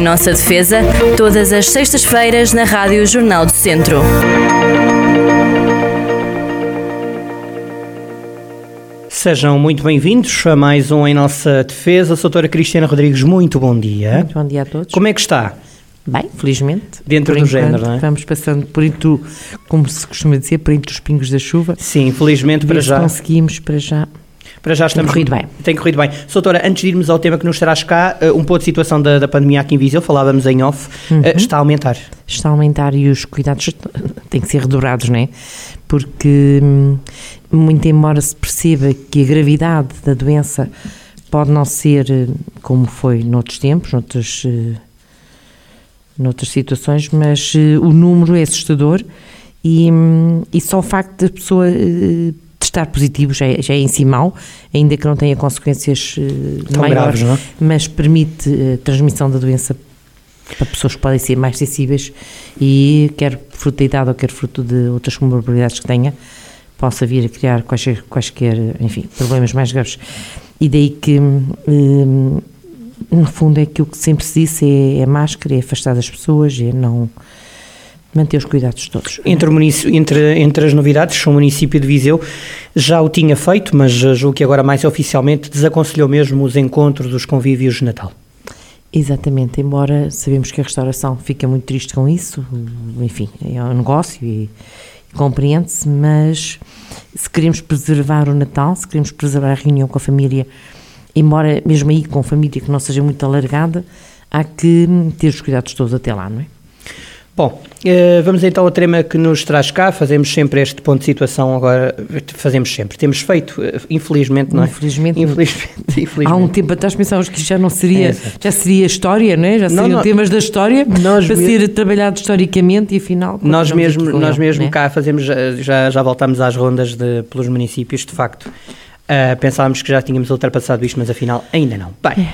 Em nossa defesa, todas as sextas-feiras na Rádio Jornal do Centro. Sejam muito bem-vindos a mais um Em Nossa Defesa. Doutora Cristiana Rodrigues, muito bom dia. Muito bom dia a todos. Como é que está? Bem, felizmente. Dentro do género, não é? Vamos passando por entre, como se costuma dizer, por entre os pingos da chuva. Sim, felizmente para já. conseguimos para já. Para já estamos. Tem corrido bem. Tem corrido bem. Doutora, antes de irmos ao tema que nos traz cá, eh, um pouco de situação da, da pandemia aqui em Viseu, falávamos em off, eh, Uhum. está a aumentar. Está a aumentar e os cuidados têm que ser redobrados, não é? Porque, hum, muito embora se perceba que a gravidade da doença pode não ser eh, como foi noutros tempos, noutros, noutras situações, mas o número é assustador e, hum, e só o facto da pessoa testar positivo já é, já é em si mau, ainda que não tenha consequências eh, Tão maiores, graves, é? mas permite eh, a transmissão da doença para pessoas que podem ser mais sensíveis e quer fruto da idade ou quer fruto de outras comorbilidades que tenha, possa vir a criar quaisquer, quaisquer enfim, problemas mais graves. E daí que, hum, no fundo, é que o que sempre se disse é, é máscara, é afastar das pessoas, é não manter os cuidados todos. Entre, entre, entre as novidades, o município de Viseu já o tinha feito, mas eh, julgo que agora mais oficialmente desaconselhou mesmo os encontros, os convívios de Natal. Exatamente, embora sabemos que a restauração fica muito triste com isso, enfim, é um negócio e, e compreende-se, mas se queremos preservar o Natal, se queremos preservar a reunião com a família, embora mesmo aí com família que não seja muito alargada, há que ter os cuidados todos até lá, não é? Bom, eh, vamos então ao tema que nos traz cá. Fazemos sempre este ponto de situação agora. Fazemos sempre. Temos feito, eh, infelizmente, não é? Infelizmente. Infelizmente. infelizmente. Há um tempo atrás pensávamos que isto já não seria, É, já seria história, não é? Já Não, seriam não. temas da história Nós para ser trabalhado historicamente e afinal Nós mesmo, nós ele, mesmo não é? cá fazemos, já- já, voltámos às rondas de, pelos municípios, de facto. Ah, pensávamos que já tínhamos ultrapassado isto, mas afinal ainda não. Bem,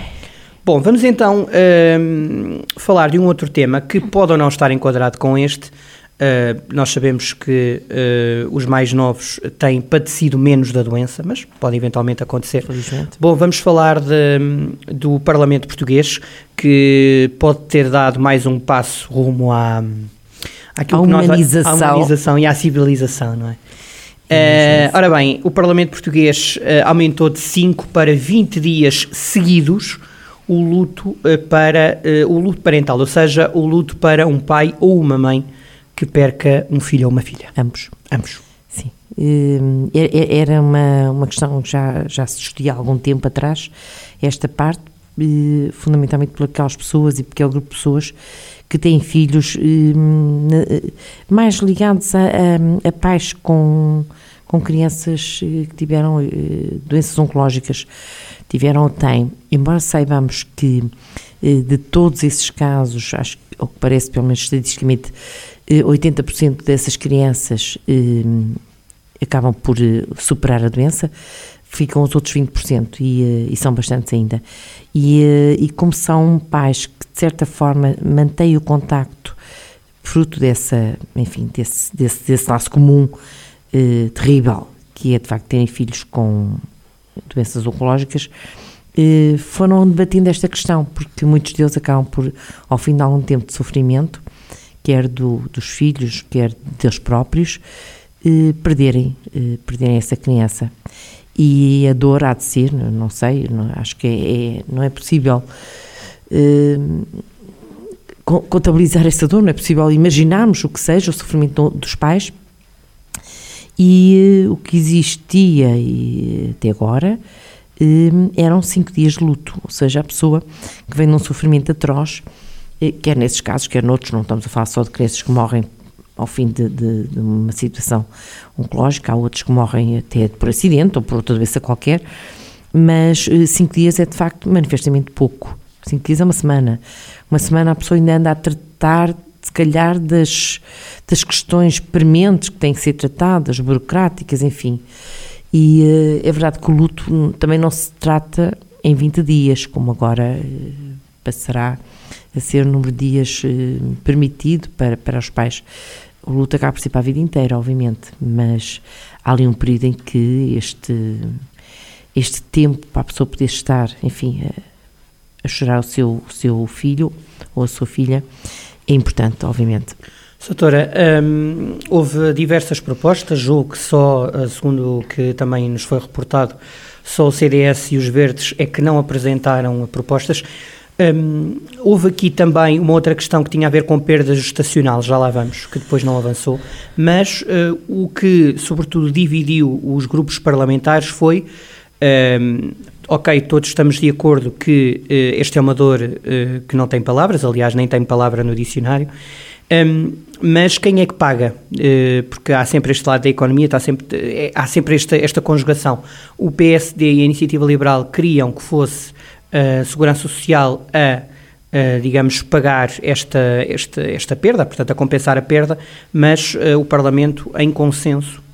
bom, vamos então ahm, falar de um outro tema que pode ou não estar enquadrado com este. Ah, nós sabemos que ah, os mais novos têm padecido menos da doença, mas pode eventualmente acontecer. Felizmente. Bom, vamos falar de- do Parlamento Português, que pode ter dado mais um passo rumo à, àquilo que nós- humanização. à humanização e à civilização, não é? Eh, ora bem, o Parlamento Português aumentou de 5 para 20 dias seguidos o luto eh, para eh, o luto parental, ou seja, o luto para um pai ou uma mãe que perca um filho ou uma filha. Ambos. Ambos. Sim. Hum, e- e- Era uma, uma questão que já, já se discutia há algum tempo atrás, esta parte, eh, fundamentalmente por aquelas pessoas e por aquele grupo de pessoas que têm filhos hum, mais ligados a, a- a pais com, com crianças que tiveram doenças oncológicas, tiveram ou têm, embora saibamos que eh, de todos esses casos, acho ao que parece, pelo menos estatisticamente, eh, 80% dessas crianças eh, acabam por eh, superar a doença, ficam os outros 20% e, eh, e são bastantes ainda. E, eh, e como são pais que, de certa forma, mantêm o contacto fruto dessa, enfim, desse, desse, desse laço comum eh, terrível, que é, de facto, terem filhos com doenças oncológicas, eh, foram debatendo esta questão, porque muitos deles acabam por, ao fim de algum tempo de sofrimento, quer do, dos filhos, quer deles próprios, eh, perderem, eh, perderem essa criança. E a dor há de ser, não- sei, não- acho que é, é- não é possível co- contabilizar essa dor, não é possível imaginarmos o que seja o sofrimento do- dos pais. E eh, o que existia e, até agora eh, eram cinco dias de luto, ou seja, a pessoa que vem num sofrimento atroz, eh, quer nesses casos, quer noutros, não estamos a falar só de crianças que morrem ao fim de, de- de uma situação oncológica, há outros que morrem até por acidente ou por outra doença qualquer, mas eh, cinco dias é de facto manifestamente pouco. Cinco dias é uma semana. Uma semana a pessoa ainda anda a tratar, se calhar, das, das questões prementes que têm que ser tratadas, burocráticas, enfim. E eh, é verdade que o luto também não se trata em 20 dias, como agora eh, passará a ser o número de dias eh, permitido para, para os pais. O luto acaba por ser para a vida inteira, obviamente, mas há ali um período em que este, este tempo para a pessoa poder estar, enfim, a, a chorar o seu, o seu filho ou a sua filha, é importante, obviamente. Doutora, hum, houve diversas propostas, julgo que só, eh, segundo o que também nos foi reportado, só o CDS e os Verdes é que não apresentaram propostas. Hum, houve aqui também uma outra questão que tinha a ver com perda gestacional, já lá vamos, que depois não avançou, mas uh, o que, sobretudo, dividiu os grupos parlamentares foi. Um, ok, todos estamos de acordo que uh, este é uma dor uh, que não tem palavras, aliás, nem tem palavra no dicionário, um, mas quem é que paga? Uh, porque há sempre este lado da economia, está sempre, é, há sempre esta, esta conjugação. O PSD e a Iniciativa Liberal queriam que fosse a Segurança Social a, a digamos, pagar esta, esta, esta perda, portanto, a compensar a perda, mas uh, o Parlamento, em consenso, uh,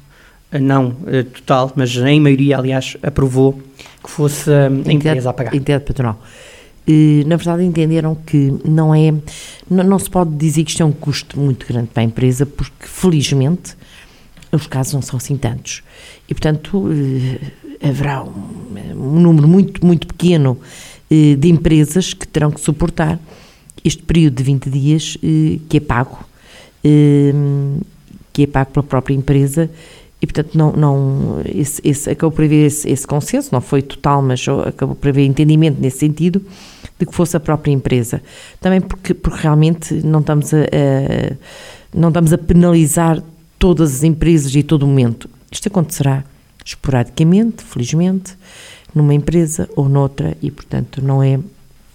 não uh, total, mas em maioria, aliás, aprovou que fosse a empresa a pagar. Entidade patronal na verdade entenderam que não é, não, não, se pode dizer que isto é um custo muito grande para a empresa, porque felizmente os casos não são assim tantos. E portanto eh, haverá um, um, número muito, muito pequeno eh, de empresas que terão que suportar este período de 20 dias eh, que é pago, que é pago pela própria empresa e, portanto, não, não, esse, esse, acabou por haver esse, esse, consenso, não foi total, mas acabou por haver entendimento nesse sentido, de que fosse a própria empresa. Também porque, porque realmente não estamos a, a não estamos a penalizar todas as empresas e todo momento. Isto acontecerá esporadicamente, felizmente, numa empresa ou noutra e, portanto, não é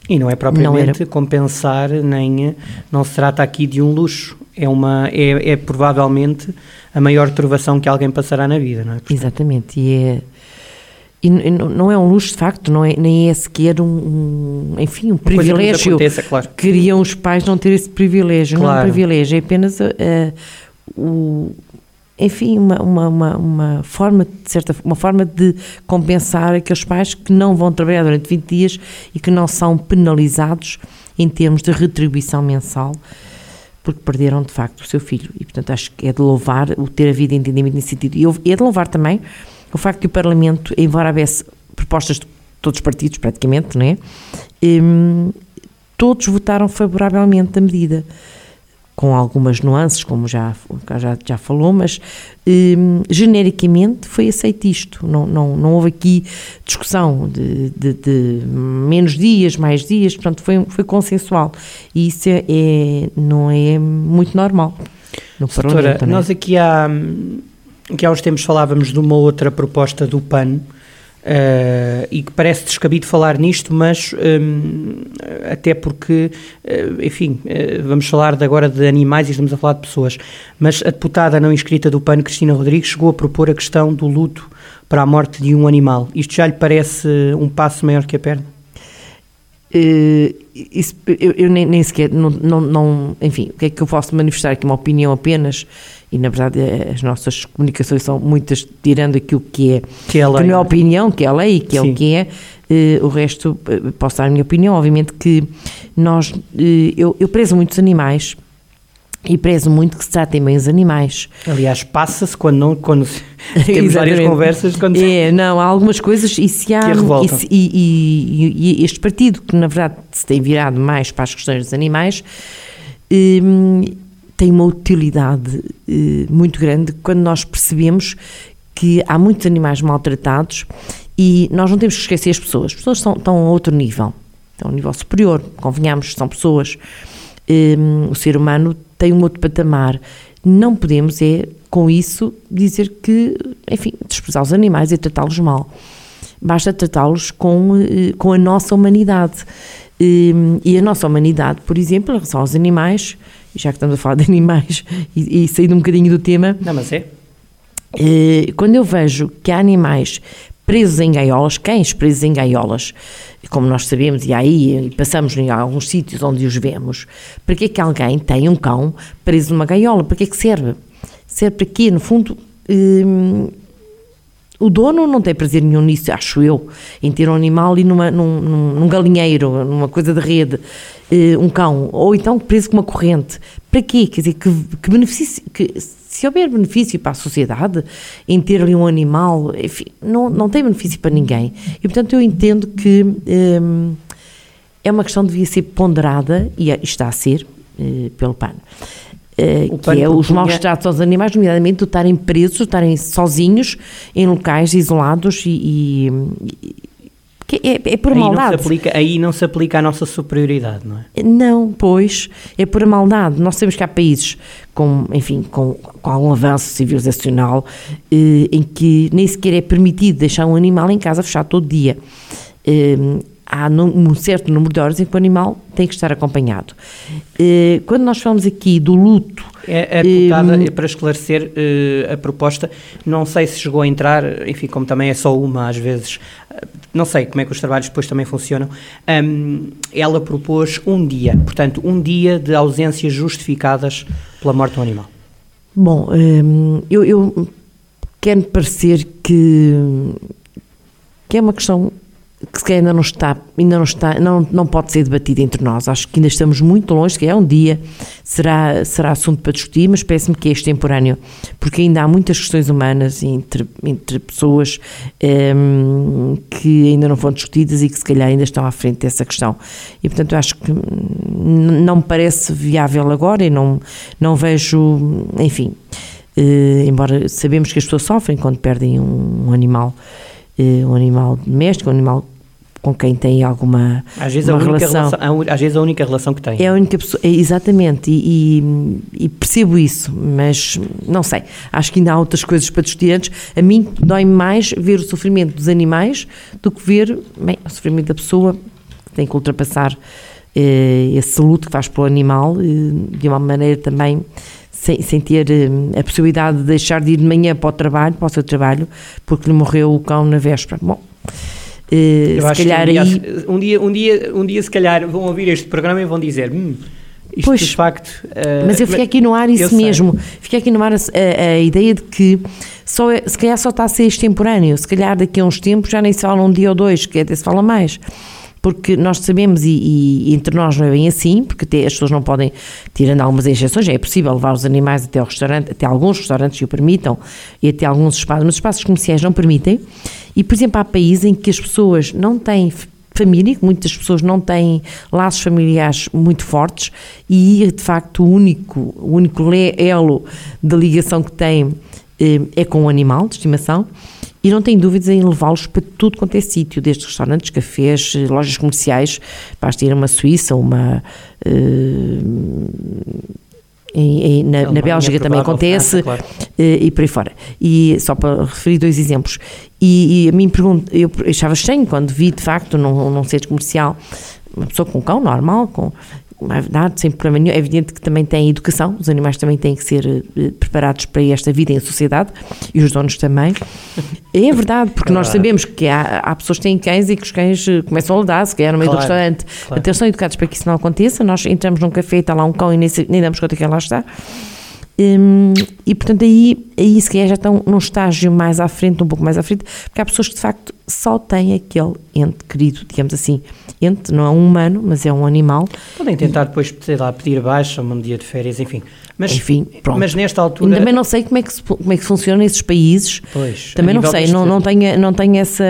e não é propriamente não compensar, nem não se trata aqui de um luxo. É, uma, é, é provavelmente a maior turvação que alguém passará na vida, não é? Portanto, Exatamente, e é. E não é um luxo, de facto, não é, nem é sequer um, um enfim, um privilégio. Aconteça, claro. Queriam os pais não ter esse privilégio. Claro. Não é um privilégio, é apenas uh, o, enfim, uma, uma, uma, uma, forma, de certa, uma forma de compensar aqueles pais que não vão trabalhar durante 20 dias e que não são penalizados em termos de retribuição mensal porque perderam de facto o seu filho. E portanto acho que é de louvar o ter havido entendimento nesse sentido. E é de louvar também o facto que o Parlamento, embora houvesse propostas de todos os partidos praticamente, não é? Um, todos votaram favoravelmente da medida com algumas nuances, como já, já, já falou, mas um, genericamente foi aceito isto. Não, não, não houve aqui discussão de, de, de, menos dias, mais dias, portanto foi, foi consensual. E isso é, é não é muito normal. No Doutora, é? nós aqui há, aqui há uns tempos falávamos de uma outra proposta do PAN, Uh, e que parece descabido falar nisto, mas um, até porque, uh, enfim, uh, vamos falar de agora de animais e estamos a falar de pessoas, mas a deputada não inscrita do PAN, Cristina Rodrigues, chegou a propor a questão do luto para a morte de um animal. Isto já lhe parece um passo maior que a perna? Isso, eu, eu nem, nem, sequer, não, não, não, enfim, o que é que eu posso manifestar aqui? Uma opinião apenas e na verdade eh, as nossas comunicações são muitas tirando aquilo que é, que, é lei, que não é opinião, que é a lei, que Sim. é o que é, uh, o resto uh, posso dar a minha opinião, obviamente que nós, eu, eu prezo muitos animais e prezo muito que se tratem bem os animais. Aliás, passa-se quando não, quando temos várias conversas. Quando é, não, há algumas coisas e se há. E, e, e, e, este partido, que na verdade se tem virado mais para as questões dos animais, um, tem uma utilidade eh, muito grande quando nós percebemos que há muitos animais maltratados e nós não temos que esquecer as pessoas. As pessoas estão, estão a outro nível, estão a um nível superior, convenhamos, são pessoas. Um, o ser humano tem um outro patamar. Não podemos, é com isso, dizer que, enfim, desprezar os animais e tratá-los mal. Basta tratá-los com, eh, com a nossa humanidade. Um, e a nossa humanidade, por exemplo, em relação aos animais, já que estamos a falar de animais e, e saindo um bocadinho do tema. Não, mas é. Uh, quando eu vejo que há animais presos em gaiolas, cães presos em gaiolas, como nós sabemos, e aí passamos em alguns sítios onde os vemos, para que é que alguém tem um cão preso numa gaiola? Para que é que serve? Serve para quê? No fundo, hum, o dono não tem prazer nenhum nisso, acho eu, em ter um animal ali numa, num, num galinheiro, numa coisa de rede, uh, um cão, ou então preso com uma corrente. Para quê? Quer dizer, que, que benefício, que, se houver benefício para a sociedade em ter ali um animal, enfim, não, não tem benefício para ninguém. E portanto eu entendo que um, é uma questão que devia ser ponderada, e é, está a ser, eh, pelo PAN. Uh, que é os maus tratos aos animais, nomeadamente de estarem presos, estarem sozinhos em locais isolados e, e, que é, é por aí maldade. Não aplica, aí não se aplica a nossa superioridade, não é? Não, pois, é por maldade. Nós sabemos que há países com, enfim, com, com algum avanço civilizacional eh, em que nem sequer é permitido deixar um animal em casa fechado todo dia. Eh, há um certo número de horas em que o animal tem que estar acompanhado. Eh, quando nós falamos aqui do luto... É, é deputada, eh, para esclarecer eh, a proposta, não sei se chegou a entrar, enfim, como também é só uma, às vezes, não sei como é que os trabalhos depois também funcionam, ela propôs um dia, portanto, um dia de ausências justificadas pela morte do animal. Bom, eu, eu quero parecer que, que é uma questão que ainda não está, ainda não está, não, não pode ser debatida entre nós. Acho que ainda estamos muito longe, que é um dia, será, será assunto para discutir, mas parece-me que é extemporâneo, porque ainda há muitas questões humanas entre, entre pessoas um, ehm, que ainda não foram discutidas e que se calhar ainda estão à frente dessa questão. E portanto acho que não me parece viável agora e não, não vejo, enfim, uh, embora sabemos que as pessoas sofrem quando perdem um, um animal um animal doméstico, um animal com quem tem alguma às vezes, a única relação, relação, às vezes a única relação que tem. É a única pessoa, é, exatamente, e, e, e, percebo isso, mas não sei, acho que ainda há outras coisas para discutir antes. A mim dói-me mais ver o sofrimento dos animais do que ver bem, o sofrimento da pessoa que tem que ultrapassar eh, esse luto que faz pelo animal eh, de uma maneira também sem, sem ter uh, a possibilidade de deixar de ir de manhã para o trabalho, para o seu trabalho, porque lhe morreu o cão na véspera. Bom, uh, se calhar um dia, aí... Um dia, um, dia, um dia, se calhar, vão ouvir este programa e vão dizer... Hum, isto pois, de facto. Uh, mas eu fiquei aqui no ar isso mesmo. Fiquei aqui no ar a, a, a, ideia de que só, é, se calhar só está a ser extemporâneo. Se calhar daqui a uns tempos já nem se fala um dia ou dois, que até se fala mais porque nós sabemos, e, e, entre nós não é bem assim, porque as pessoas não podem, tirando algumas exceções, é possível levar os animais até ao restaurante, até alguns restaurantes que o permitam, e até alguns espaços, mas os espaços comerciais não permitem, e por exemplo há países em que as pessoas não têm família, que muitas pessoas não têm laços familiares muito fortes e de facto o único, o único elo de ligação que têm eh, é com o animal de estimação e não tem dúvidas em levá-los para tudo quanto é sítio, desde restaurantes, cafés, lojas comerciais, basta ir a uma Suíça, uma. Uh, em, em, na, na, Bélgica também acontece França, claro. uh, e por aí fora. E só para referir dois exemplos. E, e a mim pergunto, eu achava estranho quando vi de facto num, num centro comercial uma pessoa com um cão normal, com é verdade, sem problema nenhum. É evidente que também tem educação, os animais também têm que ser uh, preparados para esta vida em sociedade e os donos também. É verdade, porque nós sabemos que há, há, pessoas que têm cães e que os cães eh, começam a ladar, se calhar no meio claro, do restaurante. Claro. Até são educados para que isso não aconteça. Nós entramos num café e está lá um cão e nem, nem damos conta que lá está. Um, e portanto aí, aí se calhar já estão num estágio mais à frente, um pouco mais à frente, porque há pessoas que de facto só têm aquele ente querido, digamos assim, ente, não é um humano, mas é um animal. Podem tentar depois, sei lá, pedir baixa, um dia de férias, enfim. Mas, enfim, pronto. Mas nesta altura... Também não sei como é que, se, como é que funciona nesses países. Pois. Também não sei, não, não, tenho, não tenho essa,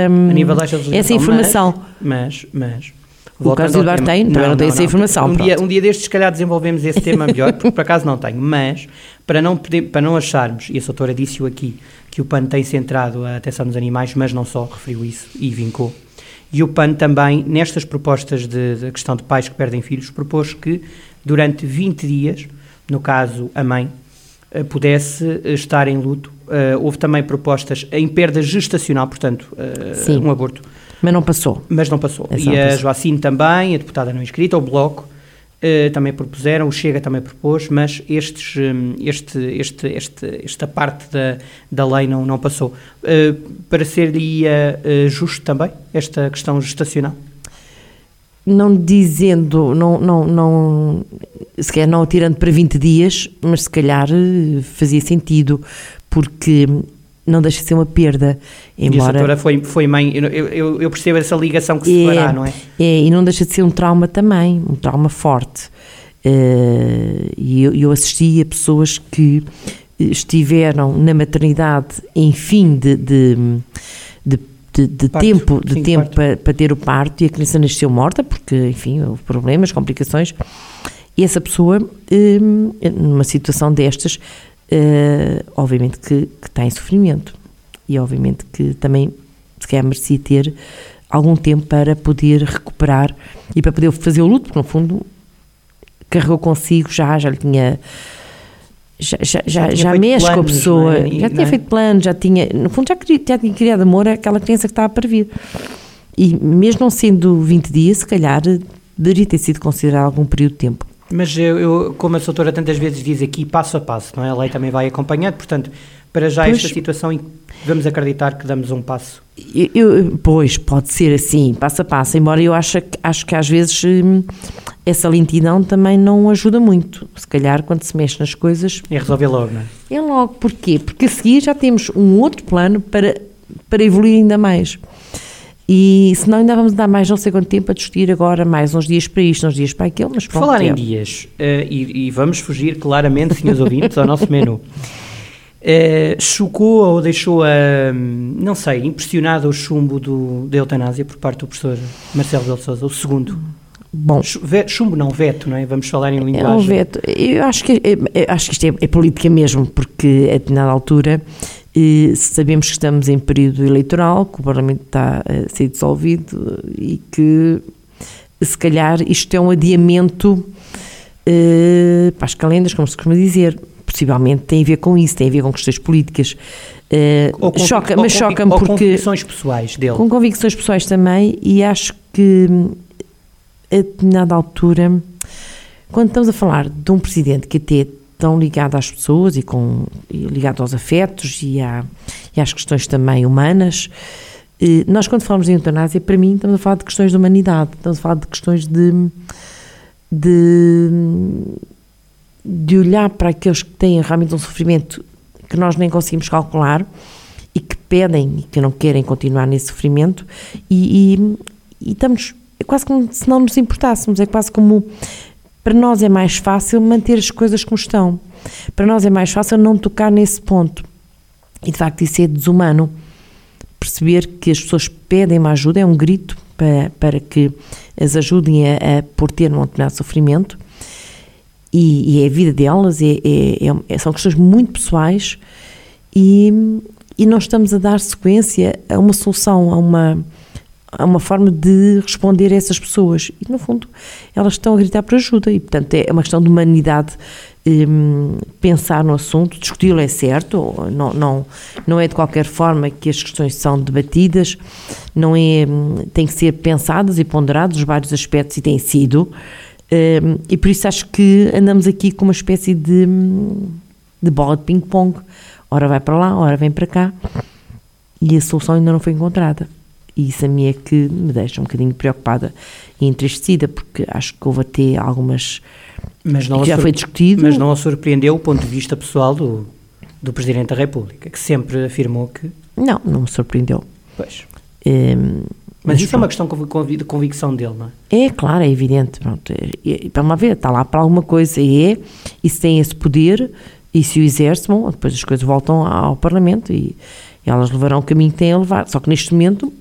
essa informação. Mas, mas, o caso de Eduardo tem, também não, não tenho essa informação. Um dia, um dia destes, se calhar, desenvolvemos esse tema melhor, porque por acaso não tenho. Mas, para não, para não acharmos, e a doutora disse-o aqui, que o PAN tem centrado a atenção nos animais, mas não só, referiu isso e vincou. E o PAN também, nestas propostas de, de questão de pais que perdem filhos, propôs que durante 20 dias, no caso a mãe, eh, pudesse eh, estar em luto. Uh, houve também propostas em perda gestacional, portanto, uh, um aborto. Mas não passou. Mas não passou. Exato. E a Joacine também, a deputada não inscrita, o Bloco, Uh, também propuseram, o Chega também propôs, mas estes, um, este, este, este, esta parte da, da lei não, não passou. Uh, para seria uh, justo também esta questão gestacional? Não dizendo, não, não, não, se calhar não tirando para 20 dias, mas se calhar fazia sentido, porque não deixa de ser uma perda. Embora... E a foi, foi mãe, eu, eu, eu, percebo essa ligação que se é, fará, não é? É, e não deixa de ser um trauma também, um trauma forte. Uh, e eu, eu assisti a pessoas que estiveram na maternidade em fim de, de, de, de, de Parto, tempo, de sim, tempo para, para ter o parto e a criança nasceu morta, porque, enfim, houve problemas, complicações, e essa pessoa, hum, numa situação destas, eh, obviamente que, que está em sofrimento. E obviamente que também se calhar merecia ter algum tempo para poder recuperar e para poder fazer o luto, porque no fundo carregou consigo já, já lhe tinha. Já, já, já, já mexe com a planos, pessoa, é? E- já tinha é? feito plano, já tinha, no fundo já, queria, já tinha criado amor àquela criança que estava para vir. E mesmo não sendo 20 dias, se calhar deveria ter sido considerado algum período de tempo. Mas eu, eu, como a doutora tantas vezes diz aqui, passo a passo, não é? A lei também vai acompanhando, portanto, para já Pois. esta situação, vamos acreditar que damos um passo. Eu, pois, pode ser assim, passo a passo, embora eu acho, que- acho que às vezes hum, essa lentidão também não ajuda muito. Se calhar quando se mexe nas coisas, E resolver logo, não é? é logo. Porquê? Porque a seguir já temos um outro plano para, para evoluir ainda mais. E senão ainda vamos dar mais não sei quanto tempo a discutir agora, mais uns dias para isto, uns dias para aquilo, mas pronto. falar é. em dias, eh, e, e vamos fugir claramente, senhores ouvintes, ao nosso menu. Eh, chocou ou deixou, a, não sei, impressionado o chumbo do, da eutanásia por parte do professor Marcelo Belo Souza, o segundo? Bom, Chumbo não, veto, não é? Vamos falar em É um linguagem. veto. Eu acho que, é- é- acho que isto é, é política mesmo, porque a determinada altura eh, sabemos que estamos em período eleitoral, que o Parlamento está a ser dissolvido e que se calhar isto é um adiamento eh, para as calendas, como se costuma dizer. Possivelmente tem a ver com isso, tem a ver com questões políticas. Eh, Ou convic- choca, ou mas choca-me porque. convicções pessoais dele. Com convicções pessoais também, e acho que hum, a determinada altura, quando estamos a falar de um presidente que até tão ligado às pessoas e, com, e ligado aos afetos e, à, e às questões também humanas, eh, nós quando falamos de eutanásia, para mim estamos a falar de questões de humanidade, estamos a falar de questões de, de, de olhar para aqueles que têm realmente um sofrimento que nós nem conseguimos calcular e que pedem e que não querem continuar nesse sofrimento e, e, e estamos, é quase como se não nos importássemos, é quase como para nós é mais fácil manter as coisas como estão, para nós é mais fácil não tocar nesse ponto. E de facto isso é desumano. Perceber que as pessoas pedem uma ajuda, é um grito para, para que as ajudem a, a por ter um determinado sofrimento. E, e é a vida delas, é, é- é- são questões muito pessoais. E, e não estamos a dar sequência a uma solução, a uma, a uma forma de responder a essas pessoas. E, no fundo, elas estão a gritar por ajuda e, portanto, é uma questão de humanidade hum, pensar no assunto, discuti-lo é certo, não, não, não é de qualquer forma que as questões são debatidas, não é, hum, tem que ser pensadas e ponderadas os vários aspectos e têm sido, hum, e por isso acho que andamos aqui com uma espécie de, hum, de bola de ping-pong, ora vai para lá, ora vem para cá, e a solução ainda não foi encontrada. E isso a mim é que me deixa um bocadinho preocupada e entristecida, porque acho que houve até algumas Mas não, já foi discutido. mas não a surpreendeu o ponto de vista pessoal do, do Presidente da República, que sempre afirmou que. Não, não me surpreendeu. Pois. Hum, Mas, isso é uma pronto. questão de convicção dele, não é? É claro, é evidente. Pronto, é, vamos lá ver, está lá para alguma coisa e é, e se tem esse poder e se o exerce, bom, depois as coisas voltam ao Parlamento e, e elas levarão o caminho que têm a levar. Só que neste momento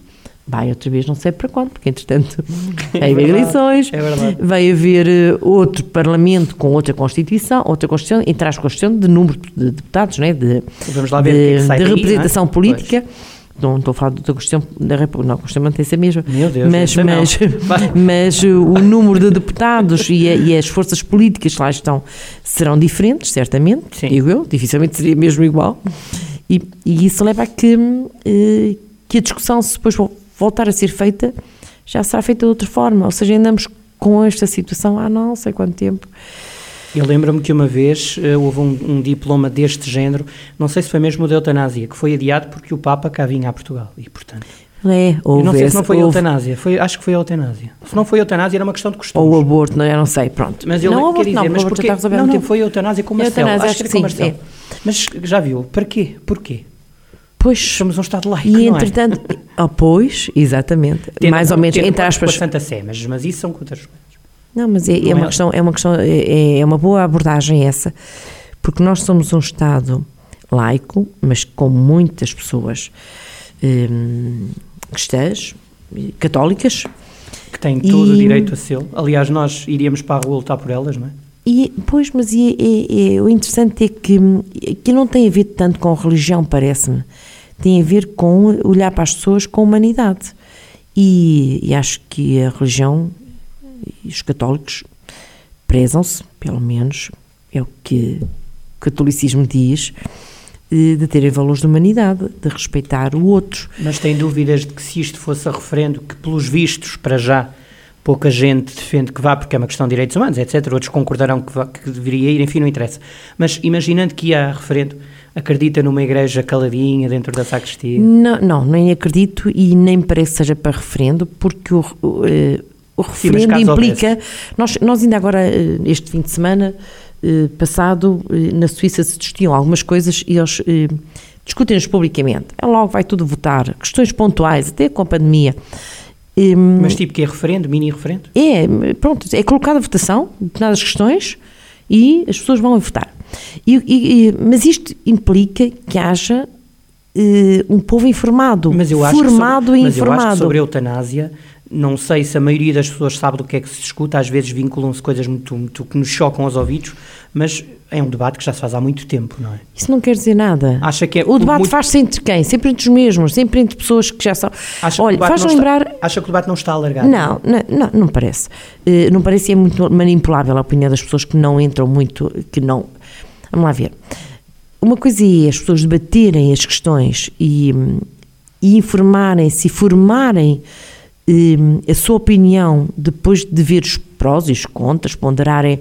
vai outra vez, não sei para quando, porque entretanto vai haver eleições, é verdade. vai haver eh, outro Parlamento com outra Constituição, outra Constituição, entrar com a questão de número de deputados, não é? de, Vamos lá ver o que é que de, sai de daí, não é? representação política. Não estou a falar da Constituição da República, não, a Constituição mantém-se a mesma. Meu Deus, mas, não. mas, mas uh, o número de deputados e, a- e as forças políticas que lá estão serão diferentes, certamente, Sim. digo eu, dificilmente seria mesmo igual. E, e isso leva a que, eh, que a discussão, se depois voltar a ser feita, já será feita de outra forma. Ou seja, andamos com esta situação há não sei quanto tempo. Eu lembro-me que uma vez eh, houve um, um diploma deste género, não sei se foi mesmo o da eutanásia, que foi adiado porque o Papa cá vinha a Portugal. E, portanto, É, houve não sei se esse- não foi houve- eutanásia, foi, acho que foi a eutanásia. Se não foi eutanásia, era uma questão de costumes. ou o aborto, não, eu não sei, pronto. Mas eu não, aborto dizer, não, mas porque Não, não, tempo. foi a eutanásia com Marcelo. Eutanásia, acho que era com sim, Marcelo. Mas já viu, para quê? Porquê? Pois, Somos um Estado laico, E não é? entretanto, oh, pois, exatamente, Tendo- mais ou menos, entre com a aspas. Santa Sé, mas, mas isso são outras coisas. Não, mas é, é Não uma é? questão, é uma questão, é, é uma boa abordagem essa, porque nós somos um Estado laico, mas com muitas pessoas hum, cristãs, católicas. Que têm todo e, o direito a ser. Aliás, nós iríamos para a rua lutar por elas, não é? E, pois, mas e, e, e, o interessante é que, que não tem a ver tanto com religião, parece-me. Tem a ver com olhar para as pessoas com humanidade. E, e acho que a religião e os católicos prezam-se, pelo menos é o que o catolicismo diz, de terem valores de humanidade, de respeitar o outro. Mas tem dúvidas de que se isto fosse a referendo, que pelos vistos, para já, pouca gente defende que vá porque é uma questão de direitos humanos, etc. Outros concordarão que, vá, que deveria ir, enfim, não interessa. Mas imaginando que ia a referendo, acredita numa igreja caladinha dentro da sacristia? Não, não, nem acredito e nem parece que seja para referendo, porque o, o, eh, o referendo Sim, implica. Nós, nós ainda agora, eh, este fim de semana eh, passado, na Suíça se discutiam algumas coisas e eles discutem-nos publicamente. É logo vai tudo votar, questões pontuais, até com a pandemia. Mas tipo que é referendo, mini referendo? É, pronto, é colocada a votação, determinadas questões e as pessoas vão votar. E, e, mas isto implica que haja uh, um povo informado, mas eu acho formado sobre, e informado. Mas eu acho que sobre a eutanásia, não sei se a maioria das pessoas sabe do que é que se discute, às vezes vinculam-se coisas muito, muito, que nos chocam aos ouvidos, mas é um debate que já se faz há muito tempo, não é? Isso não quer dizer nada. Acha que é o debate muito... faz-se entre quem? Sempre entre os mesmos, sempre entre pessoas que já são. Acha Olha, faz lembrar. Está... Acha que o debate não está alargado? Não, não, não, não parece. Uh, não parece e é muito manipulável a opinião das pessoas que não entram muito, que não. Vamos lá ver. Uma coisa é as pessoas debaterem as questões e, e informarem-se e formarem um, a sua opinião depois de ver os prós e os contras, ponderarem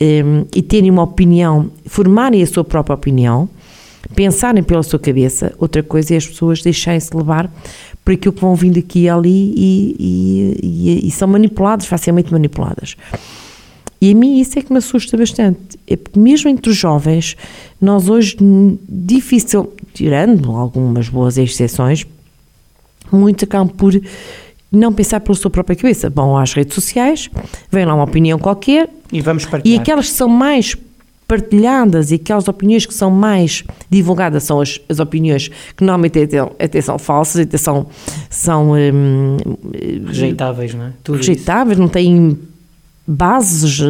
um, e terem uma opinião, formarem a sua própria opinião, pensarem pela sua cabeça. Outra coisa é as pessoas deixarem-se levar por aquilo que vão vindo aqui e ali e, e, e, e são manipuladas, facilmente manipuladas. E a mim isso é que me assusta bastante. É porque mesmo entre os jovens, nós hoje, difícil, tirando algumas boas exceções, muitos acabam por não pensar pela sua própria cabeça. Vão às redes sociais, vem lá uma opinião qualquer e vamos partilhar. E aquelas que são mais partilhadas e aquelas opiniões que são mais divulgadas são as, as opiniões que normalmente até, até são falsas, até são, são hum, rejeitáveis, não é? Tudo rejeitáveis, isso. não têm bases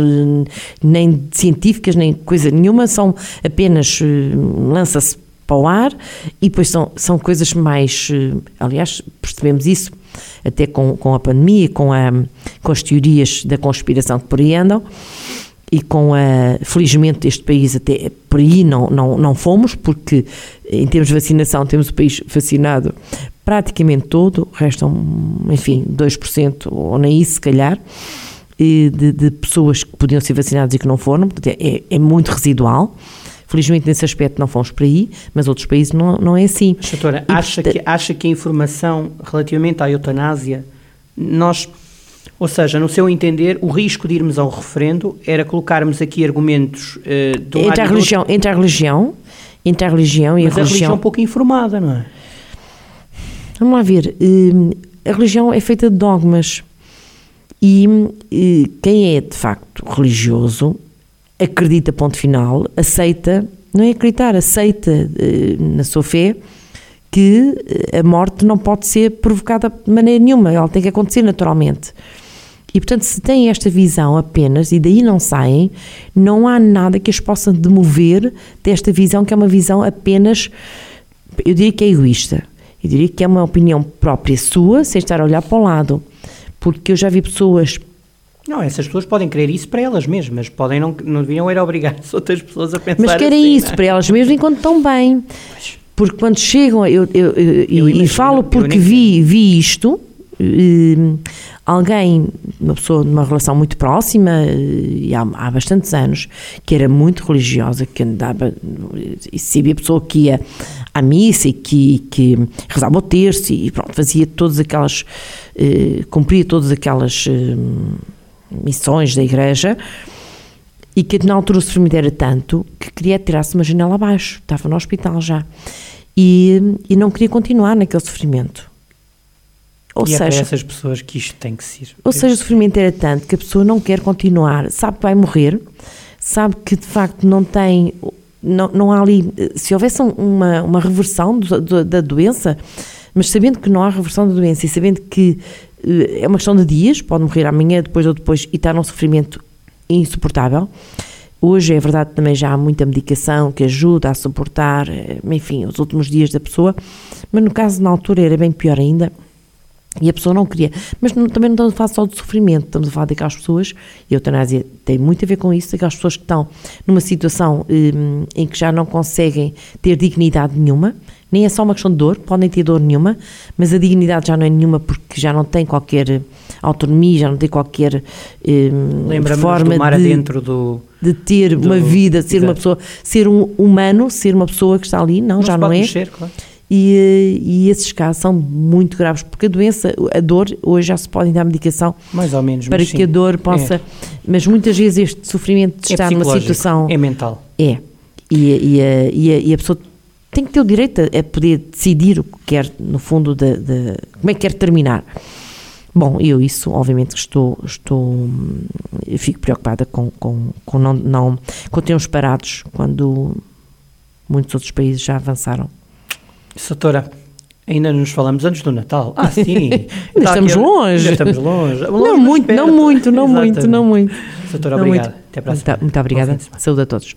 nem científicas nem coisa nenhuma, são apenas hum, lança-se para o ar e depois são, são coisas mais, hum, aliás, percebemos isso até com, com a pandemia, com, a, com as teorias da conspiração que por aí andam, e com a, felizmente este país até por aí não, não, não fomos, porque em termos de vacinação temos o país vacinado praticamente todo, restam, enfim, 2% ou nem isso se calhar, de, de pessoas que podiam ser vacinadas e que não foram, portanto é, é muito residual. Felizmente nesse aspecto não fomos para aí, mas outros países não, não é assim. Doutora, acha, que, acha que a informação relativamente à eutanásia, nós, ou seja, no seu entender, o risco de irmos ao referendo era colocarmos aqui argumentos uh, do entre, a religião, entre a religião, entre a religião e mas a religião... a religião é um pouco informada, não é? Vamos lá ver, uh, a religião é feita de dogmas e uh, quem é de facto religioso acredita, ponto final, aceita, não é acreditar, aceita eh, na sua fé que eh, a morte não pode ser provocada de maneira nenhuma, ela tem que acontecer naturalmente. E portanto, se têm esta visão apenas e daí não saem, não há nada que as possa demover desta visão, que é uma visão apenas, eu diria que é egoísta. Eu diria que é uma opinião própria sua, sem estar a olhar para o lado. Porque eu já vi pessoas não, essas pessoas podem querer isso para elas mesmas, podem não, não deviam era obrigar as outras pessoas a pensar Mas querem assim, isso é? para elas mesmas enquanto estão bem. Porque quando chegam, eu, eu, eu, eu imagino, e falo porque vi, vi isto, uh, alguém, uma pessoa numa relação muito próxima, uh, há, há bastantes anos, que era muito religiosa, que andava, e sabia a pessoa que ia à missa e que, que rezava o terço e pronto, fazia todas aquelas, uh, cumpria todas aquelas missões da igreja e que na altura o sofrimento era tanto que queria tirar-se uma janela abaixo, estava no hospital já e, e não queria continuar naquele sofrimento. Ou e seja, é para essas pessoas que isto tem que ser. Ou seja, o sofrimento era tanto que a pessoa não quer continuar, sabe que vai morrer, sabe que de facto não tem, não, não há ali, se houvesse uma, uma reversão do, do, da doença, mas sabendo que não há reversão da doença e sabendo que é uma questão de dias, pode morrer amanhã, depois ou depois, e está num sofrimento insuportável. Hoje é verdade também já há muita medicação que ajuda a suportar, eh, enfim, os últimos dias da pessoa, mas no caso na altura era bem pior ainda. E a pessoa não queria. Mas não, também não estamos a falar só de sofrimento, estamos a falar daquelas pessoas, e a eutanásia tem muito a ver com isso, daquelas pessoas que estão numa situação hum, em que já não conseguem ter dignidade nenhuma, nem é só uma questão de dor, podem ter dor nenhuma, mas a dignidade já não é nenhuma porque já não tem qualquer autonomia, já não tem qualquer hum, forma de, do, de ter do, uma vida, ser exato. uma pessoa, ser um humano, ser uma pessoa que está ali, não, não já não é. mexer, claro. E, e esses casos são muito graves, porque a doença, a dor, hoje já se pode dar medicação Mais ou menos, para que sim. a dor possa. É. Mas muitas vezes este sofrimento de É estar numa situação. É mental. É. E, e, e, a, e a pessoa tem que ter o direito a, a poder decidir o que quer, no fundo, de, de- como é que quer terminar. Bom, eu isso, obviamente, estou, estou eu fico preocupada com, com, com não, não, com termos parados quando muitos outros países já avançaram. Doutora, ainda nos falamos antes do Natal. Ah, sim. Ainda estamos aqui- longe. Ainda estamos longe. não Longe, mas muito, perto. não muito, não muito, não muito. Não obrigado. muito. Até para a Muito, semana. muito obrigada. Saúde a todos.